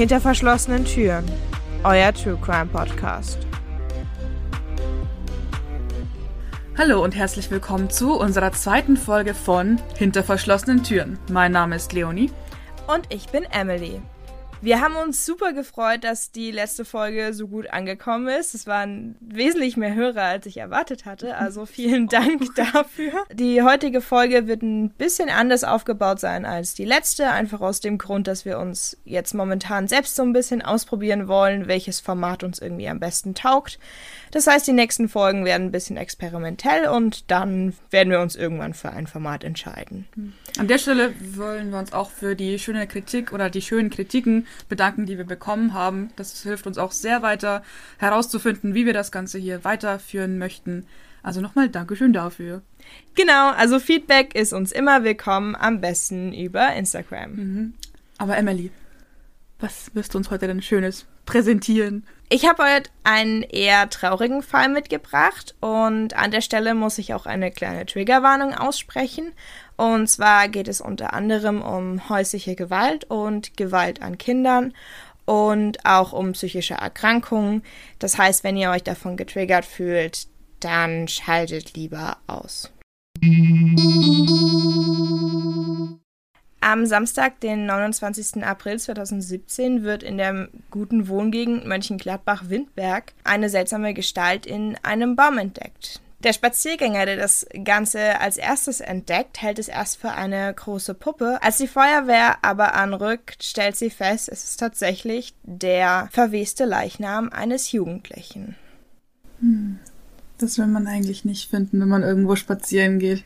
Hinter verschlossenen Türen. Euer True Crime Podcast. Hallo und herzlich willkommen zu unserer zweiten Folge von Hinter verschlossenen Türen. Mein Name ist Leonie. Und ich bin Emily. Wir haben uns super gefreut, dass die letzte Folge so gut angekommen ist. Es waren wesentlich mehr Hörer, als ich erwartet hatte. Also vielen Dank dafür. Die heutige Folge wird ein bisschen anders aufgebaut sein als die letzte. Einfach aus dem Grund, dass wir uns jetzt momentan selbst so ein bisschen ausprobieren wollen, welches Format uns irgendwie am besten taugt. Das heißt, die nächsten Folgen werden ein bisschen experimentell und dann werden wir uns irgendwann für ein Format entscheiden. An der Stelle wollen wir uns auch für die schöne Kritik oder die schönen Kritiken bedanken, die wir bekommen haben. Das hilft uns auch sehr weiter herauszufinden, wie wir das Ganze hier weiterführen möchten. Also nochmal Dankeschön dafür. Genau, also Feedback ist uns immer willkommen, am besten über Instagram. Mhm. Aber Emily, was wirst du uns heute denn Schönes präsentieren? Ich habe heute einen eher traurigen Fall mitgebracht und an der Stelle muss ich auch eine kleine Triggerwarnung aussprechen. Und zwar geht es unter anderem um häusliche Gewalt und Gewalt an Kindern und auch um psychische Erkrankungen. Das heißt, wenn ihr euch davon getriggert fühlt, dann schaltet lieber aus. Am Samstag, den 29. April 2017, wird in der guten Wohngegend Mönchengladbach-Windberg eine seltsame Gestalt in einem Baum entdeckt. Der Spaziergänger, der das Ganze als erstes entdeckt, hält es erst für eine große Puppe. Als die Feuerwehr aber anrückt, stellt sie fest, es ist tatsächlich der verweste Leichnam eines Jugendlichen. Hm. Das will man eigentlich nicht finden, wenn man irgendwo spazieren geht.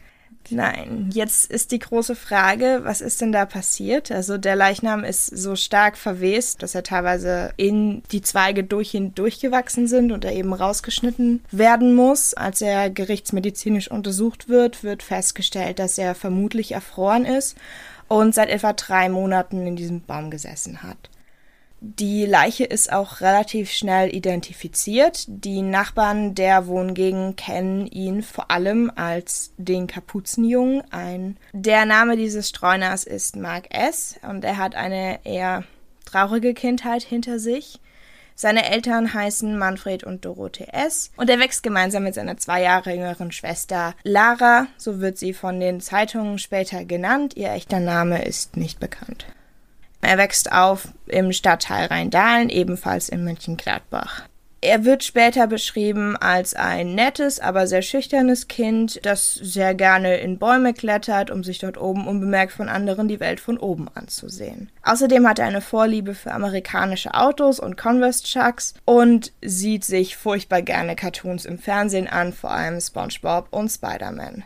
Nein, jetzt ist die große Frage, was ist denn da passiert? Also der Leichnam ist so stark verwest, dass er teilweise in die Zweige durch ihn durchgewachsen sind und er eben rausgeschnitten werden muss. Als er gerichtsmedizinisch untersucht wird, wird festgestellt, dass er vermutlich erfroren ist und seit etwa drei Monaten in diesem Baum gesessen hat. Die Leiche ist auch relativ schnell identifiziert. Die Nachbarn der Wohngegend kennen ihn vor allem als den Kapuzenjungen ein. Der Name dieses Streuners ist Mark S. und er hat eine eher traurige Kindheit hinter sich. Seine Eltern heißen Manfred und Dorothee S. und er wächst gemeinsam mit seiner zwei Jahre jüngeren Schwester Lara, so wird sie von den Zeitungen später genannt. Ihr echter Name ist nicht bekannt. Er wächst auf im Stadtteil Rheindahlen, ebenfalls in Mönchengladbach. Er wird später beschrieben als ein nettes, aber sehr schüchternes Kind, das sehr gerne in Bäume klettert, um sich dort oben unbemerkt von anderen die Welt von oben anzusehen. Außerdem hat er eine Vorliebe für amerikanische Autos und Converse Chucks und sieht sich furchtbar gerne Cartoons im Fernsehen an, vor allem SpongeBob und Spider-Man.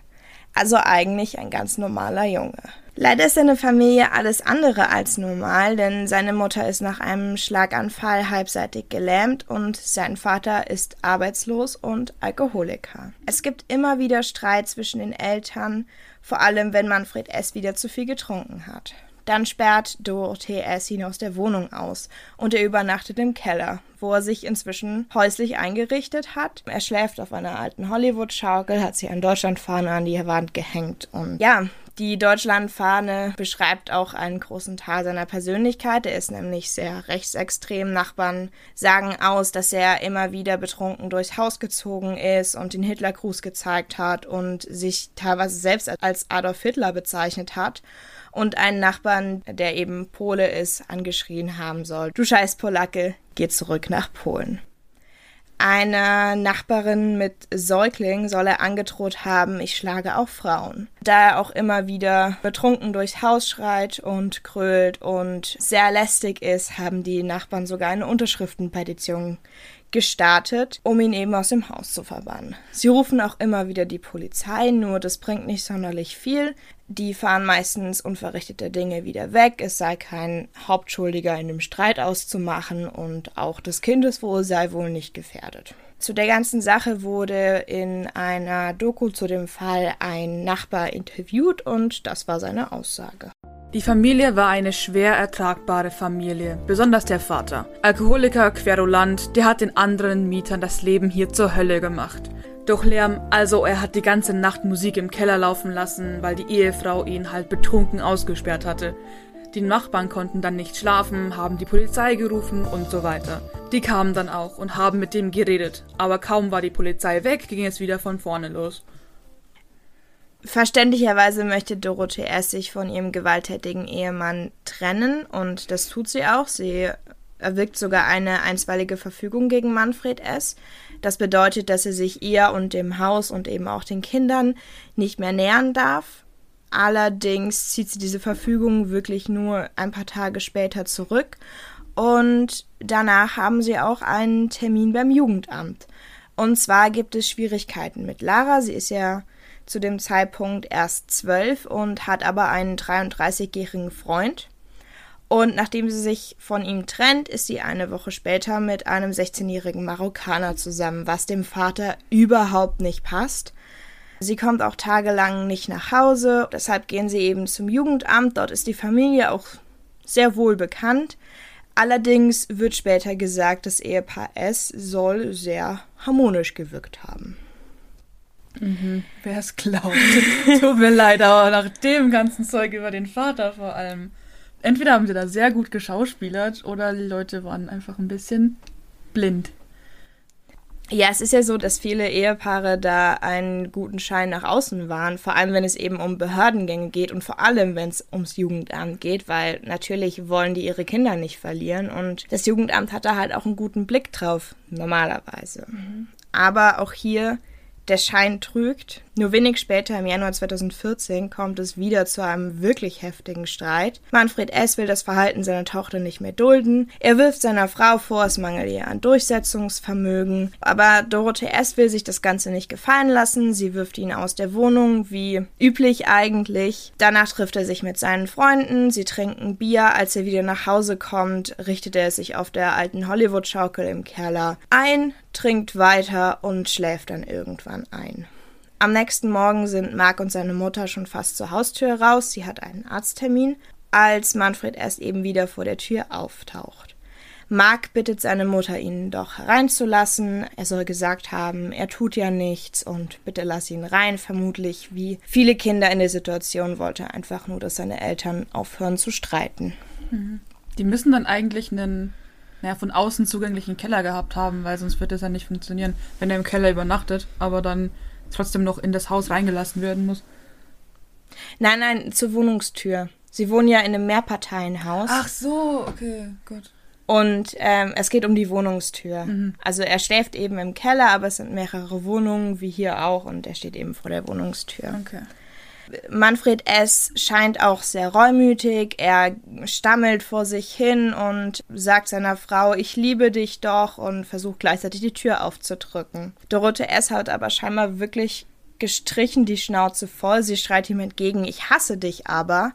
Also eigentlich ein ganz normaler Junge. Leider ist seine Familie alles andere als normal, denn seine Mutter ist nach einem Schlaganfall halbseitig gelähmt und sein Vater ist arbeitslos und Alkoholiker. Es gibt immer wieder Streit zwischen den Eltern, vor allem wenn Manfred S. wieder zu viel getrunken hat. Dann sperrt Dorothee S. ihn aus der Wohnung aus und er übernachtet im Keller, wo er sich inzwischen häuslich eingerichtet hat. Er schläft auf einer alten Hollywood-Schaukel, hat sich ein Deutschlandfahne an die Wand gehängt und ja, die Deutschlandfahne beschreibt auch einen großen Teil seiner Persönlichkeit. Er ist nämlich sehr rechtsextrem. Nachbarn sagen aus, dass er immer wieder betrunken durchs Haus gezogen ist und den Hitlergruß gezeigt hat und sich teilweise selbst als Adolf Hitler bezeichnet hat und einen Nachbarn, der eben Pole ist, angeschrien haben soll. Du scheiß Polacke, geh zurück nach Polen. Einer Nachbarin mit Säugling soll er angedroht haben, ich schlage auch Frauen. Da er auch immer wieder betrunken durchs Haus schreit und krölt und sehr lästig ist, haben die Nachbarn sogar eine Unterschriftenpetition gestartet, um ihn eben aus dem Haus zu verbannen. Sie rufen auch immer wieder die Polizei, nur das bringt nicht sonderlich viel. Die fahren meistens unverrichtete Dinge wieder weg, es sei kein Hauptschuldiger in dem Streit auszumachen und auch das Kindeswohl sei wohl nicht gefährdet. Zu der ganzen Sache wurde in einer Doku zu dem Fall ein Nachbar interviewt und das war seine Aussage. Die Familie war eine schwer ertragbare Familie, besonders der Vater. Alkoholiker, Querulant, der hat den anderen Mietern das Leben hier zur Hölle gemacht. Doch Lärm, also er hat die ganze Nacht Musik im Keller laufen lassen, weil die Ehefrau ihn halt betrunken ausgesperrt hatte. Die Nachbarn konnten dann nicht schlafen, haben die Polizei gerufen und so weiter. Die kamen dann auch und haben mit dem geredet, aber kaum war die Polizei weg, ging es wieder von vorne los. Verständlicherweise möchte Dorothee S. sich von ihrem gewalttätigen Ehemann trennen und das tut sie auch. Sie erwirkt sogar eine einstweilige Verfügung gegen Manfred S. Das bedeutet, dass er sich ihr und dem Haus und eben auch den Kindern nicht mehr nähern darf. Allerdings zieht sie diese Verfügung wirklich nur ein paar Tage später zurück und danach haben sie auch einen Termin beim Jugendamt. Und zwar gibt es Schwierigkeiten mit Lara. Sie ist ja zu dem Zeitpunkt erst zwölf und hat aber einen 33-jährigen Freund. Und nachdem sie sich von ihm trennt, ist sie eine Woche später mit einem 16-jährigen Marokkaner zusammen, was dem Vater überhaupt nicht passt. Sie kommt auch tagelang nicht nach Hause, deshalb gehen sie eben zum Jugendamt. Dort ist die Familie auch sehr wohl bekannt. Allerdings wird später gesagt, das Ehepaar S soll sehr harmonisch gewirkt haben. Mhm. Wer es glaubt. Tut mir leid, aber nach dem ganzen Zeug über den Vater vor allem. Entweder haben sie da sehr gut geschauspielert oder die Leute waren einfach ein bisschen blind. Ja, es ist ja so, dass viele Ehepaare da einen guten Schein nach außen waren, vor allem wenn es eben um Behördengänge geht und vor allem wenn es ums Jugendamt geht, weil natürlich wollen die ihre Kinder nicht verlieren und das Jugendamt hat da halt auch einen guten Blick drauf, normalerweise. Mhm. Aber auch hier der Schein trügt. Nur wenig später, im Januar 2014, kommt es wieder zu einem wirklich heftigen Streit. Manfred S. will das Verhalten seiner Tochter nicht mehr dulden. Er wirft seiner Frau vor, es mangelt ihr an Durchsetzungsvermögen. Aber Dorothee S. will sich das Ganze nicht gefallen lassen. Sie wirft ihn aus der Wohnung, wie üblich eigentlich. Danach trifft er sich mit seinen Freunden. Sie trinken Bier. Als er wieder nach Hause kommt, richtet er sich auf der alten Hollywood-Schaukel im Keller ein trinkt weiter und schläft dann irgendwann ein. Am nächsten Morgen sind Mark und seine Mutter schon fast zur Haustür raus. Sie hat einen Arzttermin, als Manfred erst eben wieder vor der Tür auftaucht. Mark bittet seine Mutter, ihn doch hereinzulassen. Er soll gesagt haben, er tut ja nichts und bitte lass ihn rein. Vermutlich, wie viele Kinder in der Situation, wollte er einfach nur, dass seine Eltern aufhören zu streiten. Mhm. Die müssen dann eigentlich einen naja, von außen zugänglichen Keller gehabt haben, weil sonst wird das ja nicht funktionieren, wenn er im Keller übernachtet, aber dann trotzdem noch in das Haus reingelassen werden muss. Nein, nein, zur Wohnungstür. Sie wohnen ja in einem Mehrparteienhaus. Ach so, okay, gut. Und ähm, es geht um die Wohnungstür. Mhm. Also er schläft eben im Keller, aber es sind mehrere Wohnungen, wie hier auch, und er steht eben vor der Wohnungstür. Okay. Manfred S. scheint auch sehr reumütig. Er stammelt vor sich hin und sagt seiner Frau, ich liebe dich doch und versucht gleichzeitig die Tür aufzudrücken. Dorothee S. hat aber scheinbar wirklich gestrichen die Schnauze voll. Sie schreit ihm entgegen, ich hasse dich aber.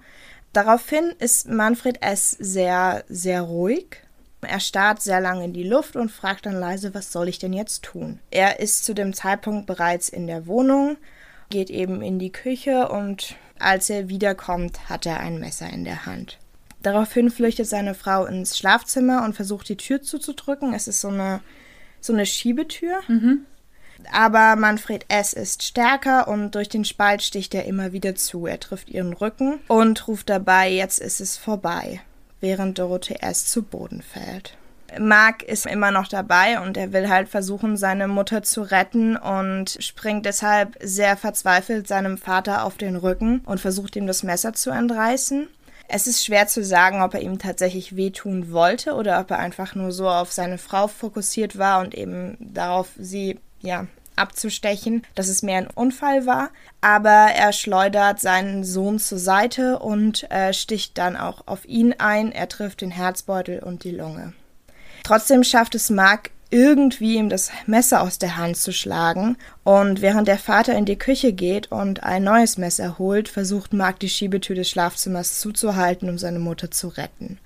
Daraufhin ist Manfred S. sehr, sehr ruhig. Er starrt sehr lange in die Luft und fragt dann leise, was soll ich denn jetzt tun? Er ist zu dem Zeitpunkt bereits in der Wohnung geht eben in die Küche und als er wiederkommt, hat er ein Messer in der Hand. Daraufhin flüchtet seine Frau ins Schlafzimmer und versucht die Tür zuzudrücken. Es ist so eine, so eine Schiebetür. Mhm. Aber Manfred S. ist stärker und durch den Spalt sticht er immer wieder zu. Er trifft ihren Rücken und ruft dabei, jetzt ist es vorbei, während Dorothee S. zu Boden fällt. Mark ist immer noch dabei und er will halt versuchen, seine Mutter zu retten und springt deshalb sehr verzweifelt seinem Vater auf den Rücken und versucht ihm das Messer zu entreißen. Es ist schwer zu sagen, ob er ihm tatsächlich wehtun wollte oder ob er einfach nur so auf seine Frau fokussiert war und eben darauf, sie, ja, abzustechen, dass es mehr ein Unfall war. Aber er schleudert seinen Sohn zur Seite und äh, sticht dann auch auf ihn ein. Er trifft den Herzbeutel und die Lunge. Trotzdem schafft es Mark irgendwie ihm das Messer aus der Hand zu schlagen. Und während der Vater in die Küche geht und ein neues Messer holt, versucht Mark die Schiebetür des Schlafzimmers zuzuhalten, um seine Mutter zu retten.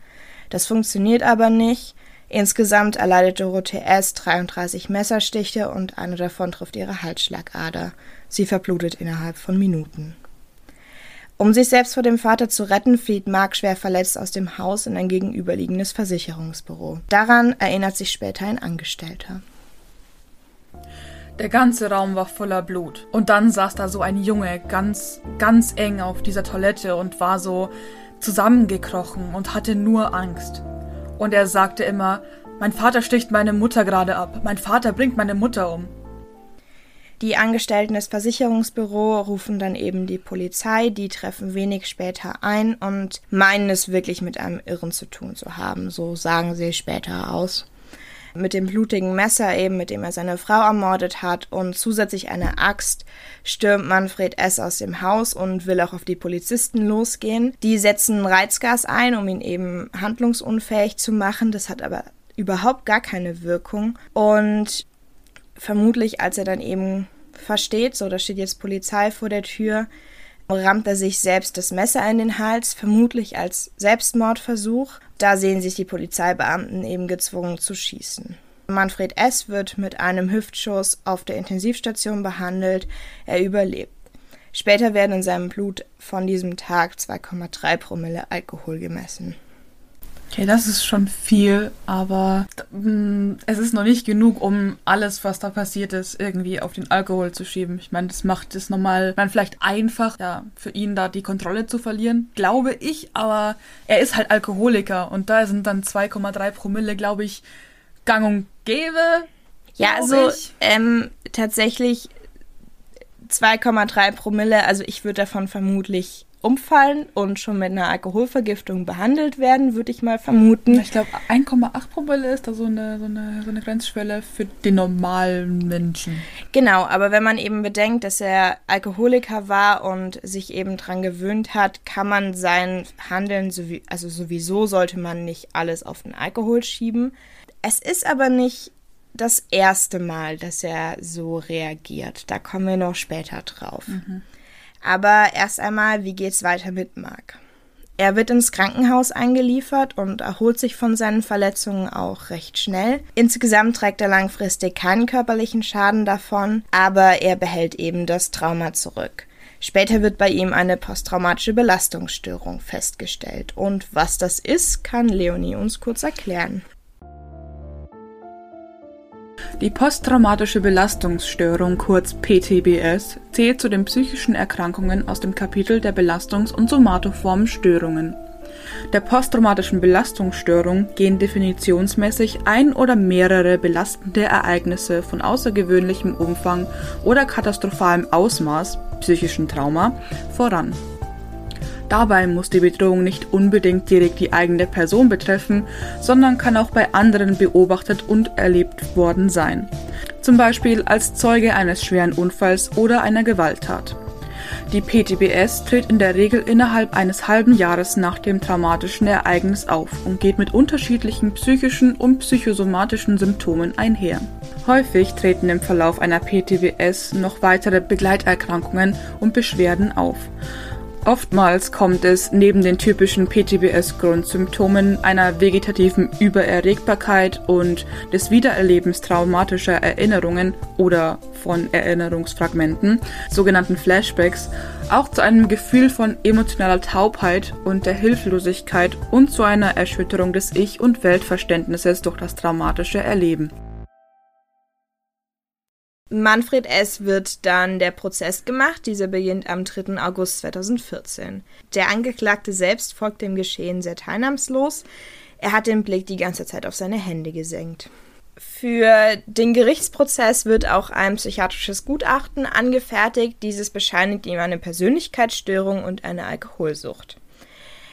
Das funktioniert aber nicht. Insgesamt erleidet Dorothee S. 33 Messerstiche und eine davon trifft ihre Halsschlagader. Sie verblutet innerhalb von Minuten. Um sich selbst vor dem Vater zu retten, flieht Mark schwer verletzt aus dem Haus in ein gegenüberliegendes Versicherungsbüro. Daran erinnert sich später ein Angestellter. Der ganze Raum war voller Blut. Und dann saß da so ein Junge ganz, ganz eng auf dieser Toilette und war so zusammengekrochen und hatte nur Angst. Und er sagte immer, mein Vater sticht meine Mutter gerade ab, mein Vater bringt meine Mutter um. Die Angestellten des Versicherungsbüros rufen dann eben die Polizei, die treffen wenig später ein und meinen es wirklich mit einem Irren zu tun zu haben, so sagen sie später aus. Mit dem blutigen Messer eben, mit dem er seine Frau ermordet hat und zusätzlich eine Axt, stürmt Manfred S. aus dem Haus und will auch auf die Polizisten losgehen. Die setzen Reizgas ein, um ihn eben handlungsunfähig zu machen. Das hat aber überhaupt gar keine Wirkung. Und vermutlich, als er dann eben versteht, so, da steht jetzt Polizei vor der Tür, rammt er sich selbst das Messer in den Hals, vermutlich als Selbstmordversuch. Da sehen sich die Polizeibeamten eben gezwungen zu schießen. Manfred S. wird mit einem Hüftschuss auf der Intensivstation behandelt. Er überlebt. Später werden in seinem Blut von diesem Tag 2,3 Promille Alkohol gemessen. Okay, das ist schon viel, aber mm, es ist noch nicht genug, um alles, was da passiert ist, irgendwie auf den Alkohol zu schieben. Ich meine, das macht es nochmal, man vielleicht einfach, ja, für ihn da die Kontrolle zu verlieren, glaube ich, aber er ist halt Alkoholiker und da sind dann 2,3 Promille, glaube ich, gang und gäbe. Ja, also ähm, tatsächlich 2,3 Promille, also ich würde davon vermutlich umfallen und schon mit einer Alkoholvergiftung behandelt werden, würde ich mal vermuten. Ich glaube, 1,8 Promille ist da so eine, so, eine, so eine Grenzschwelle für den normalen Menschen. Genau, aber wenn man eben bedenkt, dass er Alkoholiker war und sich eben dran gewöhnt hat, kann man sein Handeln, also sowieso sollte man nicht alles auf den Alkohol schieben. Es ist aber nicht das erste Mal, dass er so reagiert. Da kommen wir noch später drauf. Mhm. Aber erst einmal, wie geht's weiter mit Mark? Er wird ins Krankenhaus eingeliefert und erholt sich von seinen Verletzungen auch recht schnell. Insgesamt trägt er langfristig keinen körperlichen Schaden davon, aber er behält eben das Trauma zurück. Später wird bei ihm eine posttraumatische Belastungsstörung festgestellt. Und was das ist, kann Leonie uns kurz erklären. Die posttraumatische Belastungsstörung, kurz PTBS, zählt zu den psychischen Erkrankungen aus dem Kapitel der Belastungs- und somatoformen Störungen. Der posttraumatischen Belastungsstörung gehen definitionsmäßig ein oder mehrere belastende Ereignisse von außergewöhnlichem Umfang oder katastrophalem Ausmaß, psychischen Trauma, voran Dabei muss die Bedrohung nicht unbedingt direkt die eigene Person betreffen, sondern kann auch bei anderen beobachtet und erlebt worden sein. Zum Beispiel als Zeuge eines schweren Unfalls oder einer Gewalttat. Die PTBS tritt in der Regel innerhalb eines halben Jahres nach dem traumatischen Ereignis auf und geht mit unterschiedlichen psychischen und psychosomatischen Symptomen einher. Häufig treten im Verlauf einer PTBS noch weitere Begleiterkrankungen und Beschwerden auf. Oftmals kommt es neben den typischen PTBS-Grundsymptomen einer vegetativen Übererregbarkeit und des Wiedererlebens traumatischer Erinnerungen oder von Erinnerungsfragmenten, sogenannten Flashbacks, auch zu einem Gefühl von emotionaler Taubheit und der Hilflosigkeit und zu einer Erschütterung des Ich- und Weltverständnisses durch das traumatische Erleben. Manfred S. wird dann der Prozess gemacht. Dieser beginnt am 3. August 2014. Der Angeklagte selbst folgt dem Geschehen sehr teilnahmslos. Er hat den Blick die ganze Zeit auf seine Hände gesenkt. Für den Gerichtsprozess wird auch ein psychiatrisches Gutachten angefertigt. Dieses bescheinigt ihm eine Persönlichkeitsstörung und eine Alkoholsucht.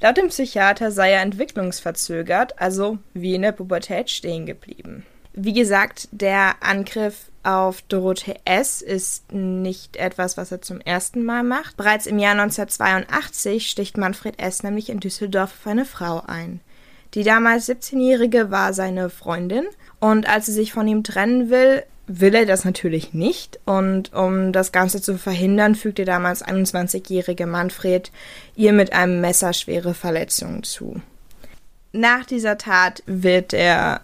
Laut dem Psychiater sei er entwicklungsverzögert, also wie in der Pubertät stehen geblieben. Wie gesagt, der Angriff auf Dorothee S. ist nicht etwas, was er zum ersten Mal macht. Bereits im Jahr 1982 sticht Manfred S. nämlich in Düsseldorf auf eine Frau ein. Die damals 17-Jährige war seine Freundin und als sie sich von ihm trennen will, will er das natürlich nicht und um das Ganze zu verhindern, fügt der damals 21-jährige Manfred ihr mit einem Messer schwere Verletzungen zu. Nach dieser Tat wird er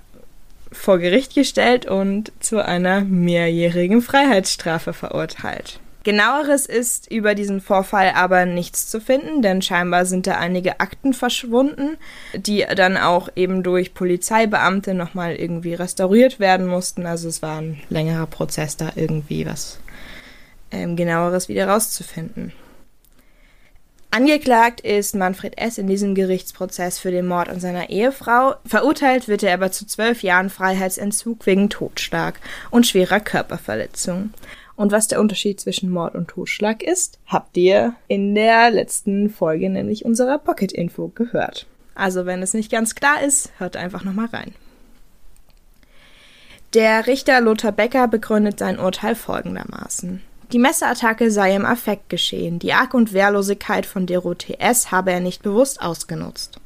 vor Gericht gestellt und zu einer mehrjährigen Freiheitsstrafe verurteilt. Genaueres ist über diesen Vorfall aber nichts zu finden, denn scheinbar sind da einige Akten verschwunden, die dann auch eben durch Polizeibeamte nochmal irgendwie restauriert werden mussten. Also es war ein längerer Prozess, da irgendwie was ähm, genaueres wieder rauszufinden. Angeklagt ist Manfred S. in diesem Gerichtsprozess für den Mord an seiner Ehefrau. Verurteilt wird er aber zu zwölf Jahren Freiheitsentzug wegen Totschlag und schwerer Körperverletzung. Und was der Unterschied zwischen Mord und Totschlag ist, habt ihr in der letzten Folge, nämlich unserer Pocket Info, gehört. Also wenn es nicht ganz klar ist, hört einfach nochmal rein. Der Richter Lothar Becker begründet sein Urteil folgendermaßen. Die Messerattacke sei im Affekt geschehen. Die Arg- und Wehrlosigkeit von Dorothee S. habe er nicht bewusst ausgenutzt.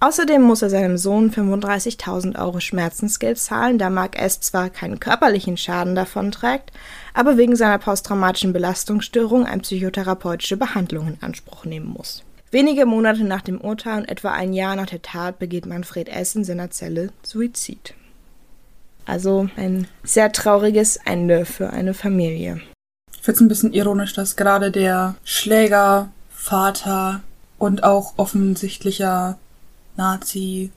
Außerdem muss er seinem Sohn 35.000 Euro Schmerzensgeld zahlen, da Mark S. zwar keinen körperlichen Schaden davonträgt, aber wegen seiner posttraumatischen Belastungsstörung eine psychotherapeutische Behandlung in Anspruch nehmen muss. Wenige Monate nach dem Urteil und etwa ein Jahr nach der Tat begeht Manfred S. in seiner Zelle Suizid. Also ein sehr trauriges Ende für eine Familie. Ich finde es ein bisschen ironisch, dass gerade der Schläger, Vater und auch offensichtlicher Nazi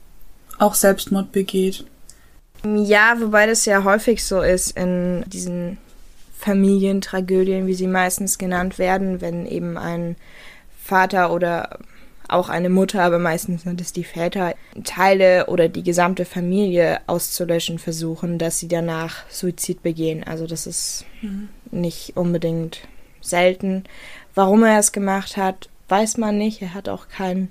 auch Selbstmord begeht. Ja, wobei das ja häufig so ist in diesen Familientragödien, wie sie meistens genannt werden, wenn eben ein Vater oder auch eine Mutter, aber meistens sind es die Väter, Teile oder die gesamte Familie auszulöschen versuchen, dass sie danach Suizid begehen. Also das ist mhm. Nicht unbedingt selten. Warum er es gemacht hat, weiß man nicht. Er hat auch keinen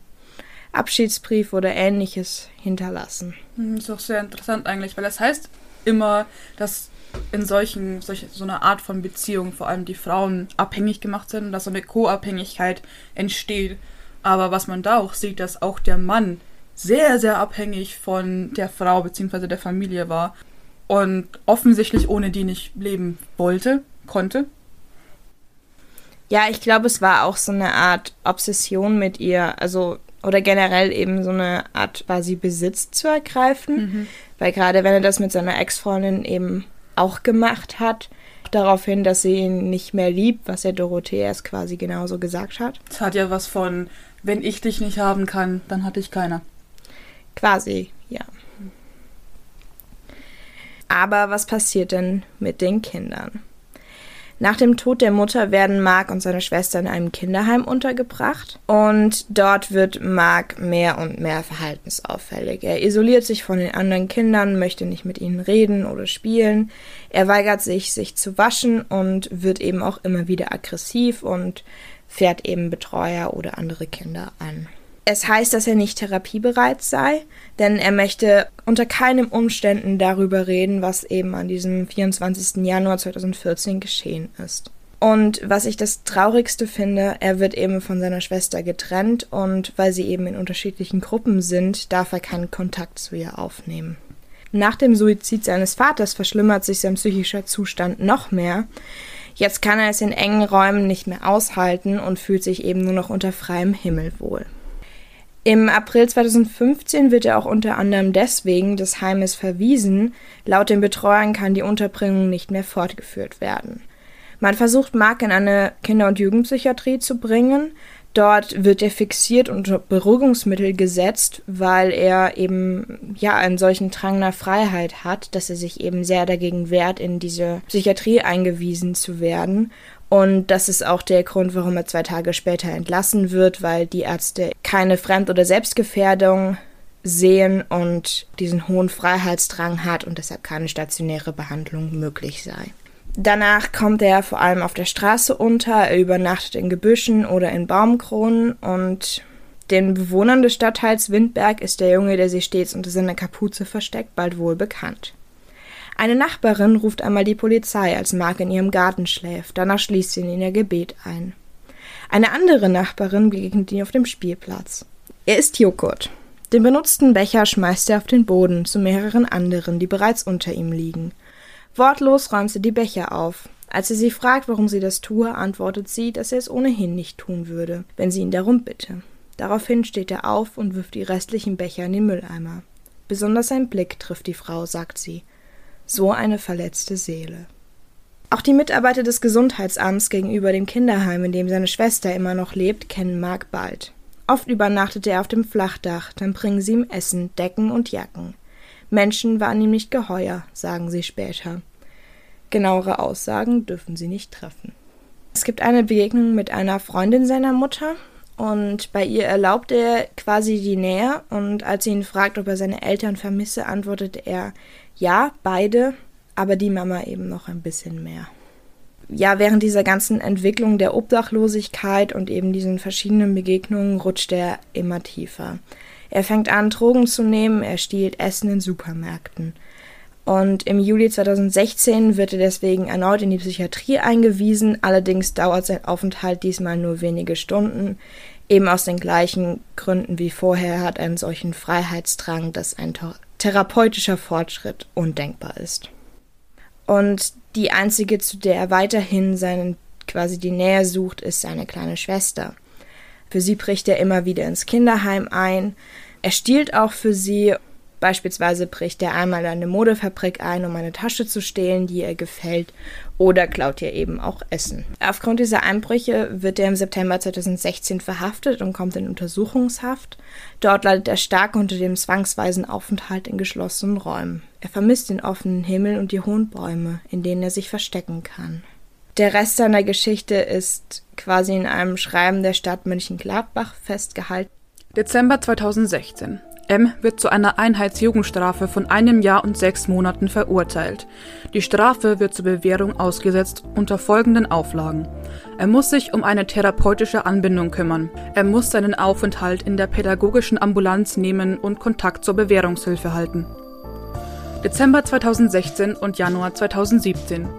Abschiedsbrief oder ähnliches hinterlassen. Das mhm, ist auch sehr interessant eigentlich, weil das heißt immer, dass in solchen, solch, so einer Art von Beziehung vor allem die Frauen abhängig gemacht sind und dass so eine Co-Abhängigkeit entsteht. Aber was man da auch sieht, dass auch der Mann sehr, sehr abhängig von der Frau bzw. der Familie war und offensichtlich ohne die nicht leben wollte, konnte. Ja, ich glaube, es war auch so eine Art Obsession mit ihr, also oder generell eben so eine Art quasi Besitz zu ergreifen, mhm. weil gerade wenn er das mit seiner Ex-Freundin eben auch gemacht hat, darauf hin, dass sie ihn nicht mehr liebt, was er Dorothee erst quasi genauso gesagt hat. Es hat ja was von wenn ich dich nicht haben kann, dann hatte ich keiner. Quasi, ja. Aber was passiert denn mit den Kindern? Nach dem Tod der Mutter werden Mark und seine Schwester in einem Kinderheim untergebracht und dort wird Mark mehr und mehr verhaltensauffällig. Er isoliert sich von den anderen Kindern, möchte nicht mit ihnen reden oder spielen. Er weigert sich, sich zu waschen und wird eben auch immer wieder aggressiv und fährt eben Betreuer oder andere Kinder an. Es heißt, dass er nicht therapiebereit sei, denn er möchte unter keinen Umständen darüber reden, was eben an diesem 24. Januar 2014 geschehen ist. Und was ich das Traurigste finde, er wird eben von seiner Schwester getrennt und weil sie eben in unterschiedlichen Gruppen sind, darf er keinen Kontakt zu ihr aufnehmen. Nach dem Suizid seines Vaters verschlimmert sich sein psychischer Zustand noch mehr, Jetzt kann er es in engen Räumen nicht mehr aushalten und fühlt sich eben nur noch unter freiem Himmel wohl. Im April 2015 wird er auch unter anderem deswegen des Heimes verwiesen. Laut den Betreuern kann die Unterbringung nicht mehr fortgeführt werden. Man versucht Mark in eine Kinder- und Jugendpsychiatrie zu bringen, Dort wird er fixiert und Beruhigungsmittel gesetzt, weil er eben ja einen solchen Drang nach Freiheit hat, dass er sich eben sehr dagegen wehrt, in diese Psychiatrie eingewiesen zu werden. Und das ist auch der Grund, warum er zwei Tage später entlassen wird, weil die Ärzte keine Fremd- oder Selbstgefährdung sehen und diesen hohen Freiheitsdrang hat und deshalb keine stationäre Behandlung möglich sei. Danach kommt er vor allem auf der Straße unter, er übernachtet in Gebüschen oder in Baumkronen und den Bewohnern des Stadtteils Windberg ist der Junge, der sich stets unter seiner Kapuze versteckt, bald wohl bekannt. Eine Nachbarin ruft einmal die Polizei, als Mark in ihrem Garten schläft, danach schließt sie ihn in ihr Gebet ein. Eine andere Nachbarin begegnet ihn auf dem Spielplatz. Er ist Joghurt. Den benutzten Becher schmeißt er auf den Boden zu mehreren anderen, die bereits unter ihm liegen. Wortlos räumt sie die Becher auf. Als er sie fragt, warum sie das tue, antwortet sie, dass er es ohnehin nicht tun würde, wenn sie ihn darum bitte. Daraufhin steht er auf und wirft die restlichen Becher in den Mülleimer. Besonders sein Blick trifft die Frau, sagt sie. So eine verletzte Seele. Auch die Mitarbeiter des Gesundheitsamts gegenüber dem Kinderheim, in dem seine Schwester immer noch lebt, kennen Mark bald. Oft übernachtet er auf dem Flachdach, dann bringen sie ihm Essen, Decken und Jacken. Menschen waren ihm nicht geheuer, sagen sie später. Genauere Aussagen dürfen sie nicht treffen. Es gibt eine Begegnung mit einer Freundin seiner Mutter Und bei ihr erlaubt er quasi die Nähe. Und als sie ihn fragt, ob er seine Eltern vermisse, antwortet er, ja, beide, aber die Mama eben noch ein bisschen mehr. Ja, während dieser ganzen Entwicklung der Obdachlosigkeit und eben diesen verschiedenen Begegnungen rutscht er immer tiefer. Er fängt an, Drogen zu nehmen, er stiehlt Essen in Supermärkten. Und im Juli 2016 wird er deswegen erneut in die Psychiatrie eingewiesen. Allerdings dauert sein Aufenthalt diesmal nur wenige Stunden. Eben aus den gleichen Gründen wie vorher hat er einen solchen Freiheitsdrang, dass ein therapeutischer Fortschritt undenkbar ist. Und die einzige, zu der er weiterhin seinen quasi die Nähe sucht, ist seine kleine Schwester. Für sie bricht er immer wieder ins Kinderheim ein. Er stiehlt auch für sie Beispielsweise bricht er einmal in eine Modefabrik ein, um eine Tasche zu stehlen, die ihr gefällt, oder klaut ihr eben auch Essen. Aufgrund dieser Einbrüche wird er im September 2016 verhaftet und kommt in Untersuchungshaft. Dort leidet er stark unter dem zwangsweisen Aufenthalt in geschlossenen Räumen. Er vermisst den offenen Himmel und die hohen Bäume, in denen er sich verstecken kann. Der Rest seiner Geschichte ist quasi in einem Schreiben der Stadt Mönchengladbach festgehalten. Dezember 2016. M wird zu einer Einheitsjugendstrafe von einem Jahr und sechs Monaten verurteilt. Die Strafe wird zur Bewährung ausgesetzt unter folgenden Auflagen. Er muss sich um eine therapeutische Anbindung kümmern. Er muss seinen Aufenthalt in der pädagogischen Ambulanz nehmen und Kontakt zur Bewährungshilfe halten. Dezember 2016 und Januar 2017.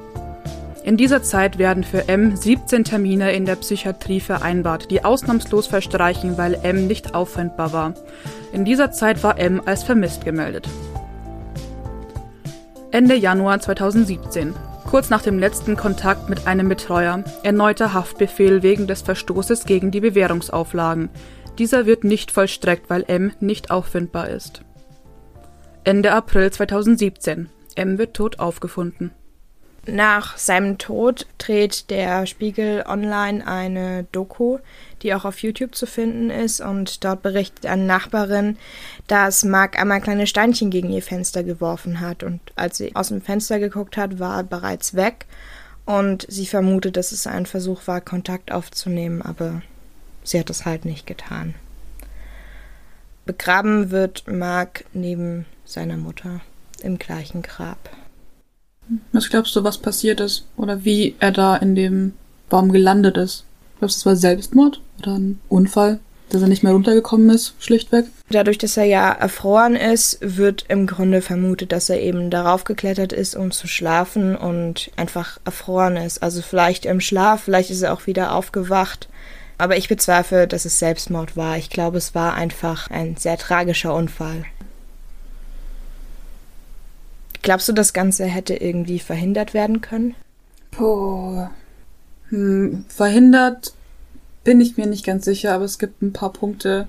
In dieser Zeit werden für M 17 Termine in der Psychiatrie vereinbart, die ausnahmslos verstreichen, weil M nicht auffindbar war. In dieser Zeit war M als vermisst gemeldet. Ende Januar 2017. Kurz nach dem letzten Kontakt mit einem Betreuer, erneuter Haftbefehl wegen des Verstoßes gegen die Bewährungsauflagen. Dieser wird nicht vollstreckt, weil M nicht auffindbar ist. Ende April 2017. M wird tot aufgefunden. Nach seinem Tod dreht der Spiegel Online eine Doku, die auch auf YouTube zu finden ist. Und dort berichtet eine Nachbarin, dass Mark einmal kleine Steinchen gegen ihr Fenster geworfen hat. Und als sie aus dem Fenster geguckt hat, war er bereits weg. Und sie vermutet, dass es ein Versuch war, Kontakt aufzunehmen, aber sie hat es halt nicht getan. Begraben wird Mark neben seiner Mutter im gleichen Grab. Was glaubst du, was passiert ist? Oder wie er da in dem Baum gelandet ist? Glaubst du, es war Selbstmord oder ein Unfall, dass er nicht mehr runtergekommen ist, schlichtweg? Dadurch, dass er ja erfroren ist, wird im Grunde vermutet, dass er eben darauf geklettert ist, um zu schlafen und einfach erfroren ist. Also vielleicht im Schlaf, vielleicht ist er auch wieder aufgewacht. Aber ich bezweifle, dass es Selbstmord war. Ich glaube, es war einfach ein sehr tragischer Unfall. Glaubst du, das Ganze hätte irgendwie verhindert werden können? Boah. Hm, verhindert bin ich mir nicht ganz sicher, aber es gibt ein paar Punkte,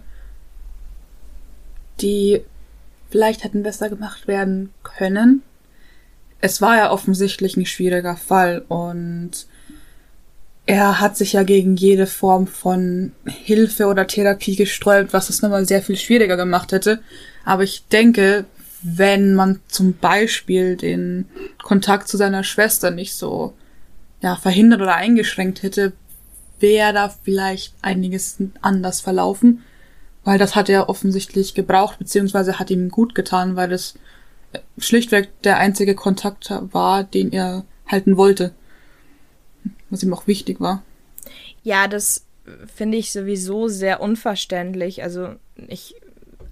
die vielleicht hätten besser gemacht werden können. Es war ja offensichtlich ein schwieriger Fall und er hat sich ja gegen jede Form von Hilfe oder Therapie gesträubt, was es nochmal sehr viel schwieriger gemacht hätte. Aber ich denke, wenn man zum Beispiel den Kontakt zu seiner Schwester nicht so ja, verhindert oder eingeschränkt hätte, wäre da vielleicht einiges anders verlaufen, weil das hat er offensichtlich gebraucht, beziehungsweise hat ihm gut getan, weil es schlichtweg der einzige Kontakt war, den er halten wollte, was ihm auch wichtig war. Ja, das finde ich sowieso sehr unverständlich. Also ich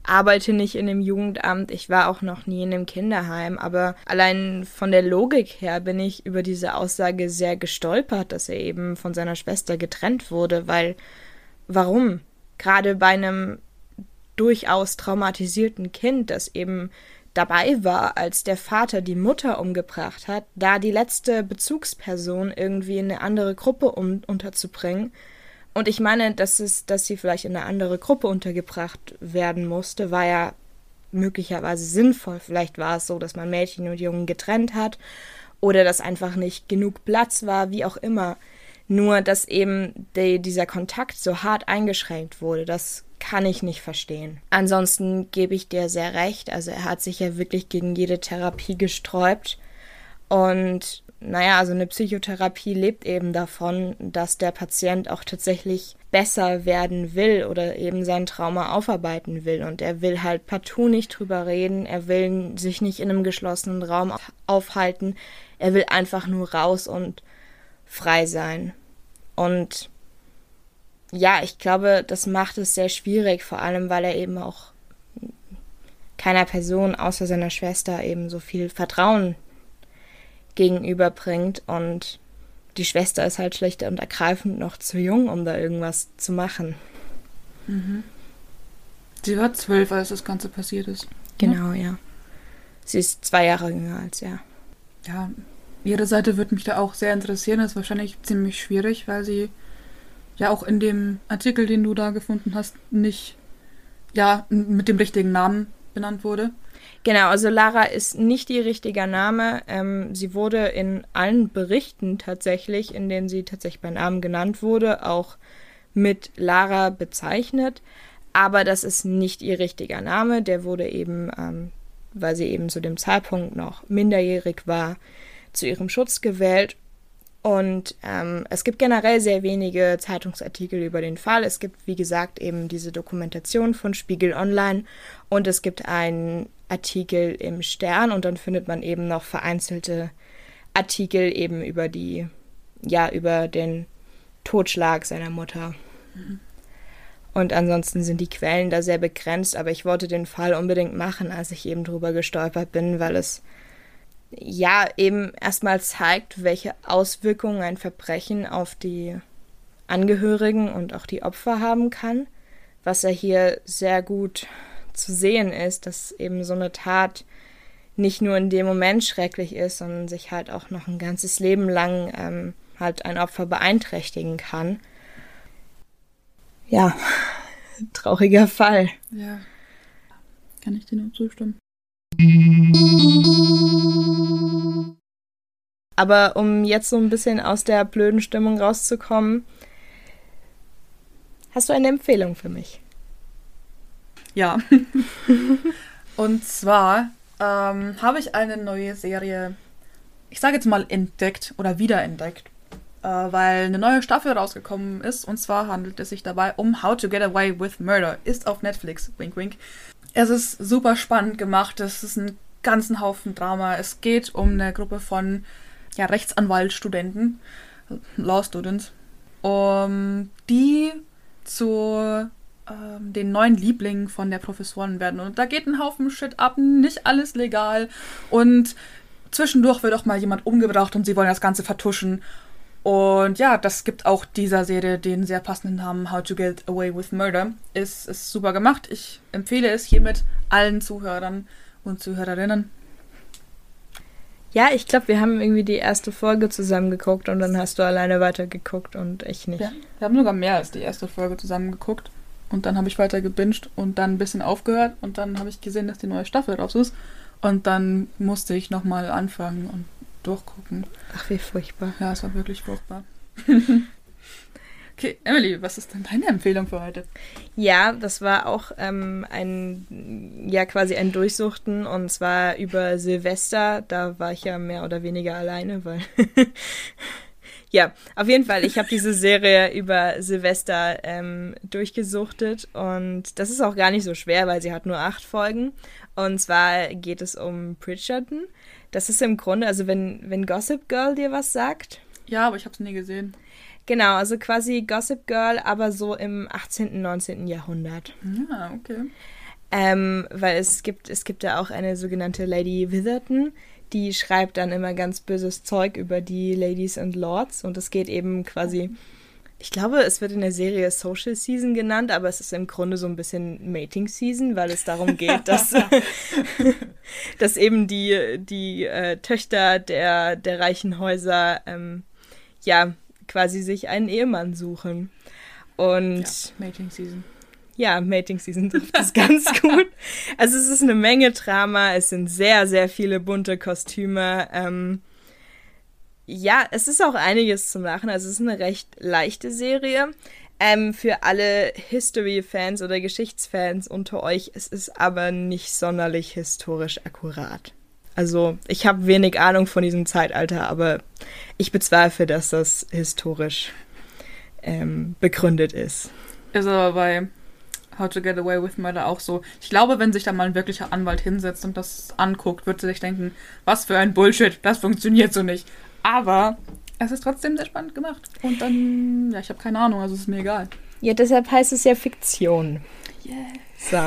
arbeite nicht in einem Jugendamt, ich war auch noch nie in einem Kinderheim, aber allein von der Logik her bin ich über diese Aussage sehr gestolpert, dass er eben von seiner Schwester getrennt wurde, weil warum? Gerade bei einem durchaus traumatisierten Kind, das eben dabei war, als der Vater die Mutter umgebracht hat, da die letzte Bezugsperson irgendwie in eine andere Gruppe um, unterzubringen, und ich meine, dass es, dass sie vielleicht in eine andere Gruppe untergebracht werden musste, war ja möglicherweise sinnvoll. Vielleicht war es so, dass man Mädchen und Jungen getrennt hat oder dass einfach nicht genug Platz war, wie auch immer. Nur, dass eben die, dieser Kontakt so hart eingeschränkt wurde, das kann ich nicht verstehen. Ansonsten gebe ich dir sehr recht. Also er hat sich ja wirklich gegen jede Therapie gesträubt. Und naja, also eine Psychotherapie lebt eben davon, dass der Patient auch tatsächlich besser werden will oder eben sein Trauma aufarbeiten will. Und er will halt partout nicht drüber reden, er will sich nicht in einem geschlossenen Raum aufhalten, er will einfach nur raus und frei sein. Und ja, ich glaube, das macht es sehr schwierig, vor allem weil er eben auch keiner Person außer seiner Schwester eben so viel Vertrauen gegenüberbringt und die Schwester ist halt schlicht und ergreifend noch zu jung, um da irgendwas zu machen. Mhm. Sie war zwölf, als das Ganze passiert ist. Genau, ne? ja. Sie ist zwei Jahre jünger als er. Ja, ihre Seite würde mich da auch sehr interessieren. Das ist wahrscheinlich ziemlich schwierig, weil sie ja auch in dem Artikel, den du da gefunden hast, nicht ja mit dem richtigen Namen benannt wurde. Genau, also Lara ist nicht ihr richtiger Name. Ähm, sie wurde in allen Berichten tatsächlich, in denen sie tatsächlich bei Namen genannt wurde, auch mit Lara bezeichnet. Aber das ist nicht ihr richtiger Name. Der wurde eben, ähm, weil sie eben zu dem Zeitpunkt noch minderjährig war, zu ihrem Schutz gewählt. Und ähm, es gibt generell sehr wenige Zeitungsartikel über den Fall. Es gibt, wie gesagt, eben diese Dokumentation von Spiegel Online und es gibt einen Artikel im Stern und dann findet man eben noch vereinzelte Artikel eben über die, ja, über den Totschlag seiner Mutter. Mhm. Und ansonsten sind die Quellen da sehr begrenzt, aber ich wollte den Fall unbedingt machen, als ich eben drüber gestolpert bin, weil es ja eben erstmal zeigt, welche Auswirkungen ein Verbrechen auf die Angehörigen und auch die Opfer haben kann, was ja hier sehr gut zu sehen ist, dass eben so eine Tat nicht nur in dem Moment schrecklich ist, sondern sich halt auch noch ein ganzes Leben lang ähm, halt ein Opfer beeinträchtigen kann. Ja, trauriger Fall. Ja, kann ich dir nur zustimmen. Aber um jetzt so ein bisschen aus der blöden Stimmung rauszukommen, hast du eine Empfehlung für mich? Ja. Und zwar ähm, habe ich eine neue Serie, ich sage jetzt mal entdeckt oder wiederentdeckt, äh, weil eine neue Staffel rausgekommen ist. Und zwar handelt es sich dabei um How to Get Away with Murder. Ist auf Netflix. Wink, wink. Es ist super spannend gemacht. Es ist ein ganzen Haufen Drama. Es geht um eine Gruppe von ja, Rechtsanwaltstudenten, Law Students, um, die zu ähm, den neuen Lieblingen von der Professoren werden. Und da geht ein Haufen Shit ab, nicht alles legal. Und zwischendurch wird auch mal jemand umgebracht und sie wollen das Ganze vertuschen. Und ja, das gibt auch dieser Serie den sehr passenden Namen How to Get Away with Murder. Ist, ist super gemacht. Ich empfehle es hiermit allen Zuhörern und Zuhörerinnen. Ja, ich glaube, wir haben irgendwie die erste Folge zusammen geguckt und dann hast du alleine weitergeguckt und ich nicht. Ja, wir haben sogar mehr als die erste Folge zusammen geguckt. Und dann habe ich weiter gebinged und dann ein bisschen aufgehört und dann habe ich gesehen, dass die neue Staffel raus ist. Und dann musste ich nochmal anfangen und durchgucken. Ach, wie furchtbar. Ja, es war wirklich furchtbar. okay, Emily, was ist denn deine Empfehlung für heute? Ja, das war auch ähm, ein, ja, quasi ein Durchsuchten und zwar über Silvester. Da war ich ja mehr oder weniger alleine, weil Ja, auf jeden Fall. Ich habe diese Serie über Silvester ähm, durchgesuchtet und das ist auch gar nicht so schwer, weil sie hat nur acht Folgen. Und zwar geht es um Bridgerton. Das ist im Grunde, also wenn, wenn Gossip Girl dir was sagt. Ja, aber ich habe es nie gesehen. Genau, also quasi Gossip Girl, aber so im 18., 19. Jahrhundert. Ja, okay. Ähm, weil es gibt, es gibt ja auch eine sogenannte Lady Witherton, die schreibt dann immer ganz böses Zeug über die Ladies and Lords und es geht eben quasi. Ich glaube, es wird in der Serie Social Season genannt, aber es ist im Grunde so ein bisschen Mating Season, weil es darum geht, dass, dass eben die, die äh, Töchter der, der reichen Häuser ähm, ja quasi sich einen Ehemann suchen. Und ja, Mating Season ja, Mating Season trifft es ganz gut. Also es ist eine Menge Drama, es sind sehr, sehr viele bunte Kostüme. Ähm, ja, es ist auch einiges zum Lachen. Also es ist eine recht leichte Serie. Ähm, für alle History-Fans oder Geschichtsfans unter euch, es ist aber nicht sonderlich historisch akkurat. Also ich habe wenig Ahnung von diesem Zeitalter, aber ich bezweifle, dass das historisch ähm, begründet ist. Ist aber bei How to Get Away with Murder auch so. Ich glaube, wenn sich da mal ein wirklicher Anwalt hinsetzt und das anguckt, wird sich denken, was für ein Bullshit, das funktioniert so nicht. Aber es ist trotzdem sehr spannend gemacht. Und dann, ja, ich habe keine Ahnung, also ist mir egal. Ja, deshalb heißt es ja Fiktion. Yeah. So.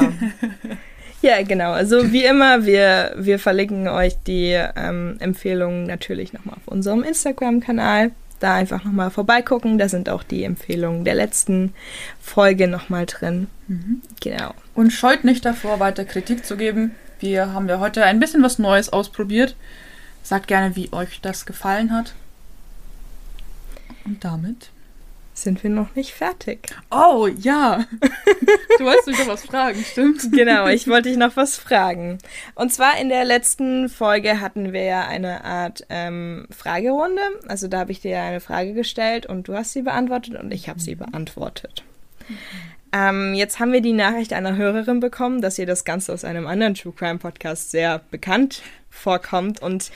ja, genau. Also wie immer, wir, wir verlinken euch die ähm, Empfehlungen natürlich nochmal auf unserem Instagram-Kanal. Da einfach nochmal vorbeigucken. Da sind auch die Empfehlungen der letzten Folge nochmal drin. Mhm. Genau. Und scheut nicht davor, weiter Kritik zu geben. Wir haben ja heute ein bisschen was Neues ausprobiert. Sagt gerne, wie euch das gefallen hat. Und damit Sind wir noch nicht fertig? Oh, ja. Du wolltest mich noch was fragen, stimmt? Genau, ich wollte dich noch was fragen. Und zwar in der letzten Folge hatten wir ja eine Art ähm, Fragerunde. Also da habe ich dir eine Frage gestellt und du hast sie beantwortet und ich habe sie beantwortet. Ähm, jetzt haben wir die Nachricht einer Hörerin bekommen, dass ihr das Ganze aus einem anderen True Crime Podcast sehr bekannt vorkommt. Und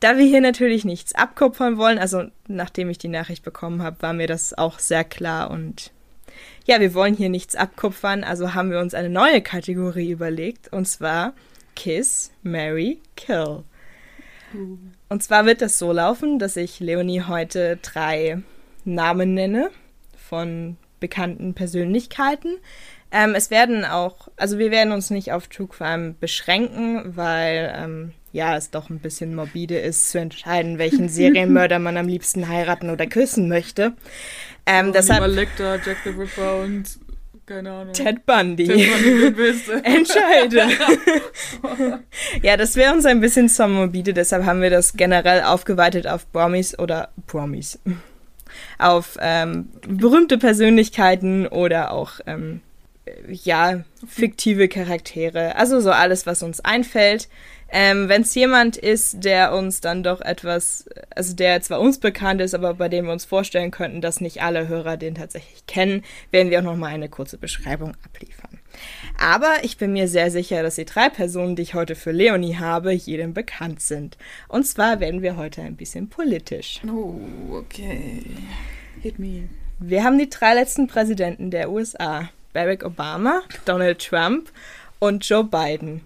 da wir hier natürlich nichts abkupfern wollen, also nachdem ich die Nachricht bekommen habe, war mir das auch sehr klar und ja, wir wollen hier nichts abkupfern, also haben wir uns eine neue Kategorie überlegt und zwar Kiss, Mary, Kill. Und zwar wird das so laufen, dass ich Leonie heute drei Namen nenne von bekannten Persönlichkeiten. Ähm, es werden auch, also wir werden uns nicht auf True Crime beschränken, weil ähm, ja, es doch ein bisschen morbide ist zu entscheiden, welchen Serienmörder man am liebsten heiraten oder küssen möchte. Ähm, Oh, deshalb Lecter, Jack the Ripper und keine Ahnung. Ted Bundy. Ted Bundy? Entscheide. ja, das wäre uns ein bisschen zu morbide, deshalb haben wir das generell aufgeweitet auf Promis oder Promis. Auf ähm, berühmte Persönlichkeiten oder auch ähm, äh, ja, fiktive Charaktere. Also so alles, was uns einfällt. Ähm, Wenn es jemand ist, der uns dann doch etwas, also der zwar uns bekannt ist, aber bei dem wir uns vorstellen könnten, dass nicht alle Hörer den tatsächlich kennen, werden wir auch nochmal eine kurze Beschreibung abliefern. Aber ich bin mir sehr sicher, dass die drei Personen, die ich heute für Leonie habe, jedem bekannt sind. Und zwar werden wir heute ein bisschen politisch. Oh, okay. Hit me. Wir haben die drei letzten Präsidenten der USA. Barack Obama, Donald Trump und Joe Biden.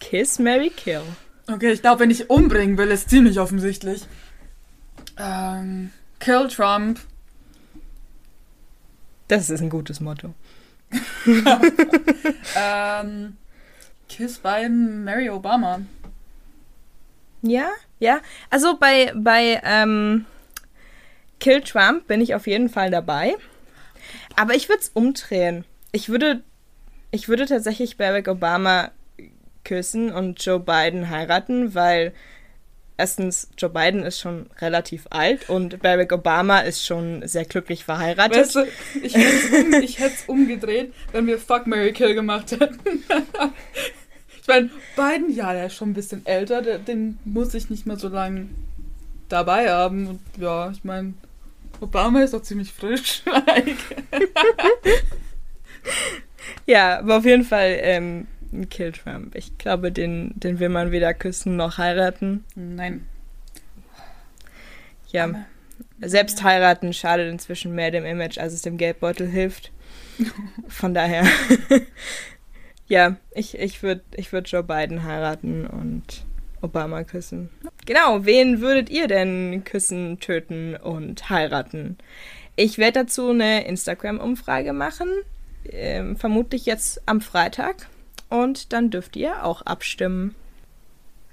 Kiss, Mary Kill. Okay, ich glaube, wenn ich umbringen will, ist ziemlich offensichtlich. Ähm, kill Trump. Das ist ein gutes Motto. Ähm, Kiss Biden, Mary Obama. Ja, ja. Also bei, bei ähm, Kill Trump bin ich auf jeden Fall dabei. Aber ich würde es umdrehen. Ich würde, ich würde tatsächlich Barack Obama küssen und Joe Biden heiraten, weil erstens Joe Biden ist schon relativ alt und Barack Obama ist schon sehr glücklich verheiratet. Weißt du, ich hätte es um, umgedreht, wenn wir Fuck Mary Kill gemacht hätten. ich meine, Biden, ja, der ist schon ein bisschen älter, der, den muss ich nicht mehr so lange dabei haben. Und ja, ich meine, Obama ist auch ziemlich frisch. Ja, aber auf jeden Fall ähm, Kill Trump. Ich glaube, den, den will man weder küssen noch heiraten. Nein. Ja, selbst heiraten schadet inzwischen mehr dem Image, als es dem Geldbeutel hilft. Von daher, ja, ich, ich würde ich würd Joe Biden heiraten und Obama küssen. Genau, wen würdet ihr denn küssen, töten und heiraten? Ich werde dazu eine Instagram-Umfrage machen, ähm, vermutlich jetzt am Freitag. Und dann dürft ihr auch abstimmen.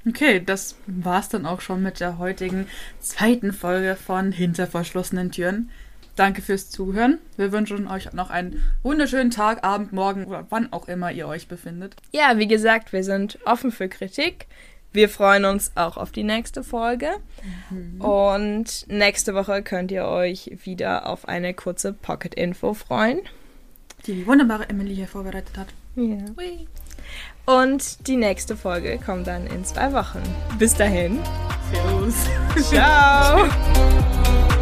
Okay, das war's dann auch schon mit der heutigen zweiten Folge von Hinter verschlossenen Türen. Danke fürs Zuhören. Wir wünschen euch noch einen wunderschönen Tag, Abend, Morgen oder wann auch immer ihr euch befindet. Ja, wie gesagt, wir sind offen für Kritik. Wir freuen uns auch auf die nächste Folge. Und nächste Woche könnt ihr euch wieder auf eine kurze Pocket-Info freuen. Die die wunderbare Emily hier vorbereitet hat. Ja. Und die nächste Folge kommt dann in zwei Wochen. Bis dahin. Servus. Ciao.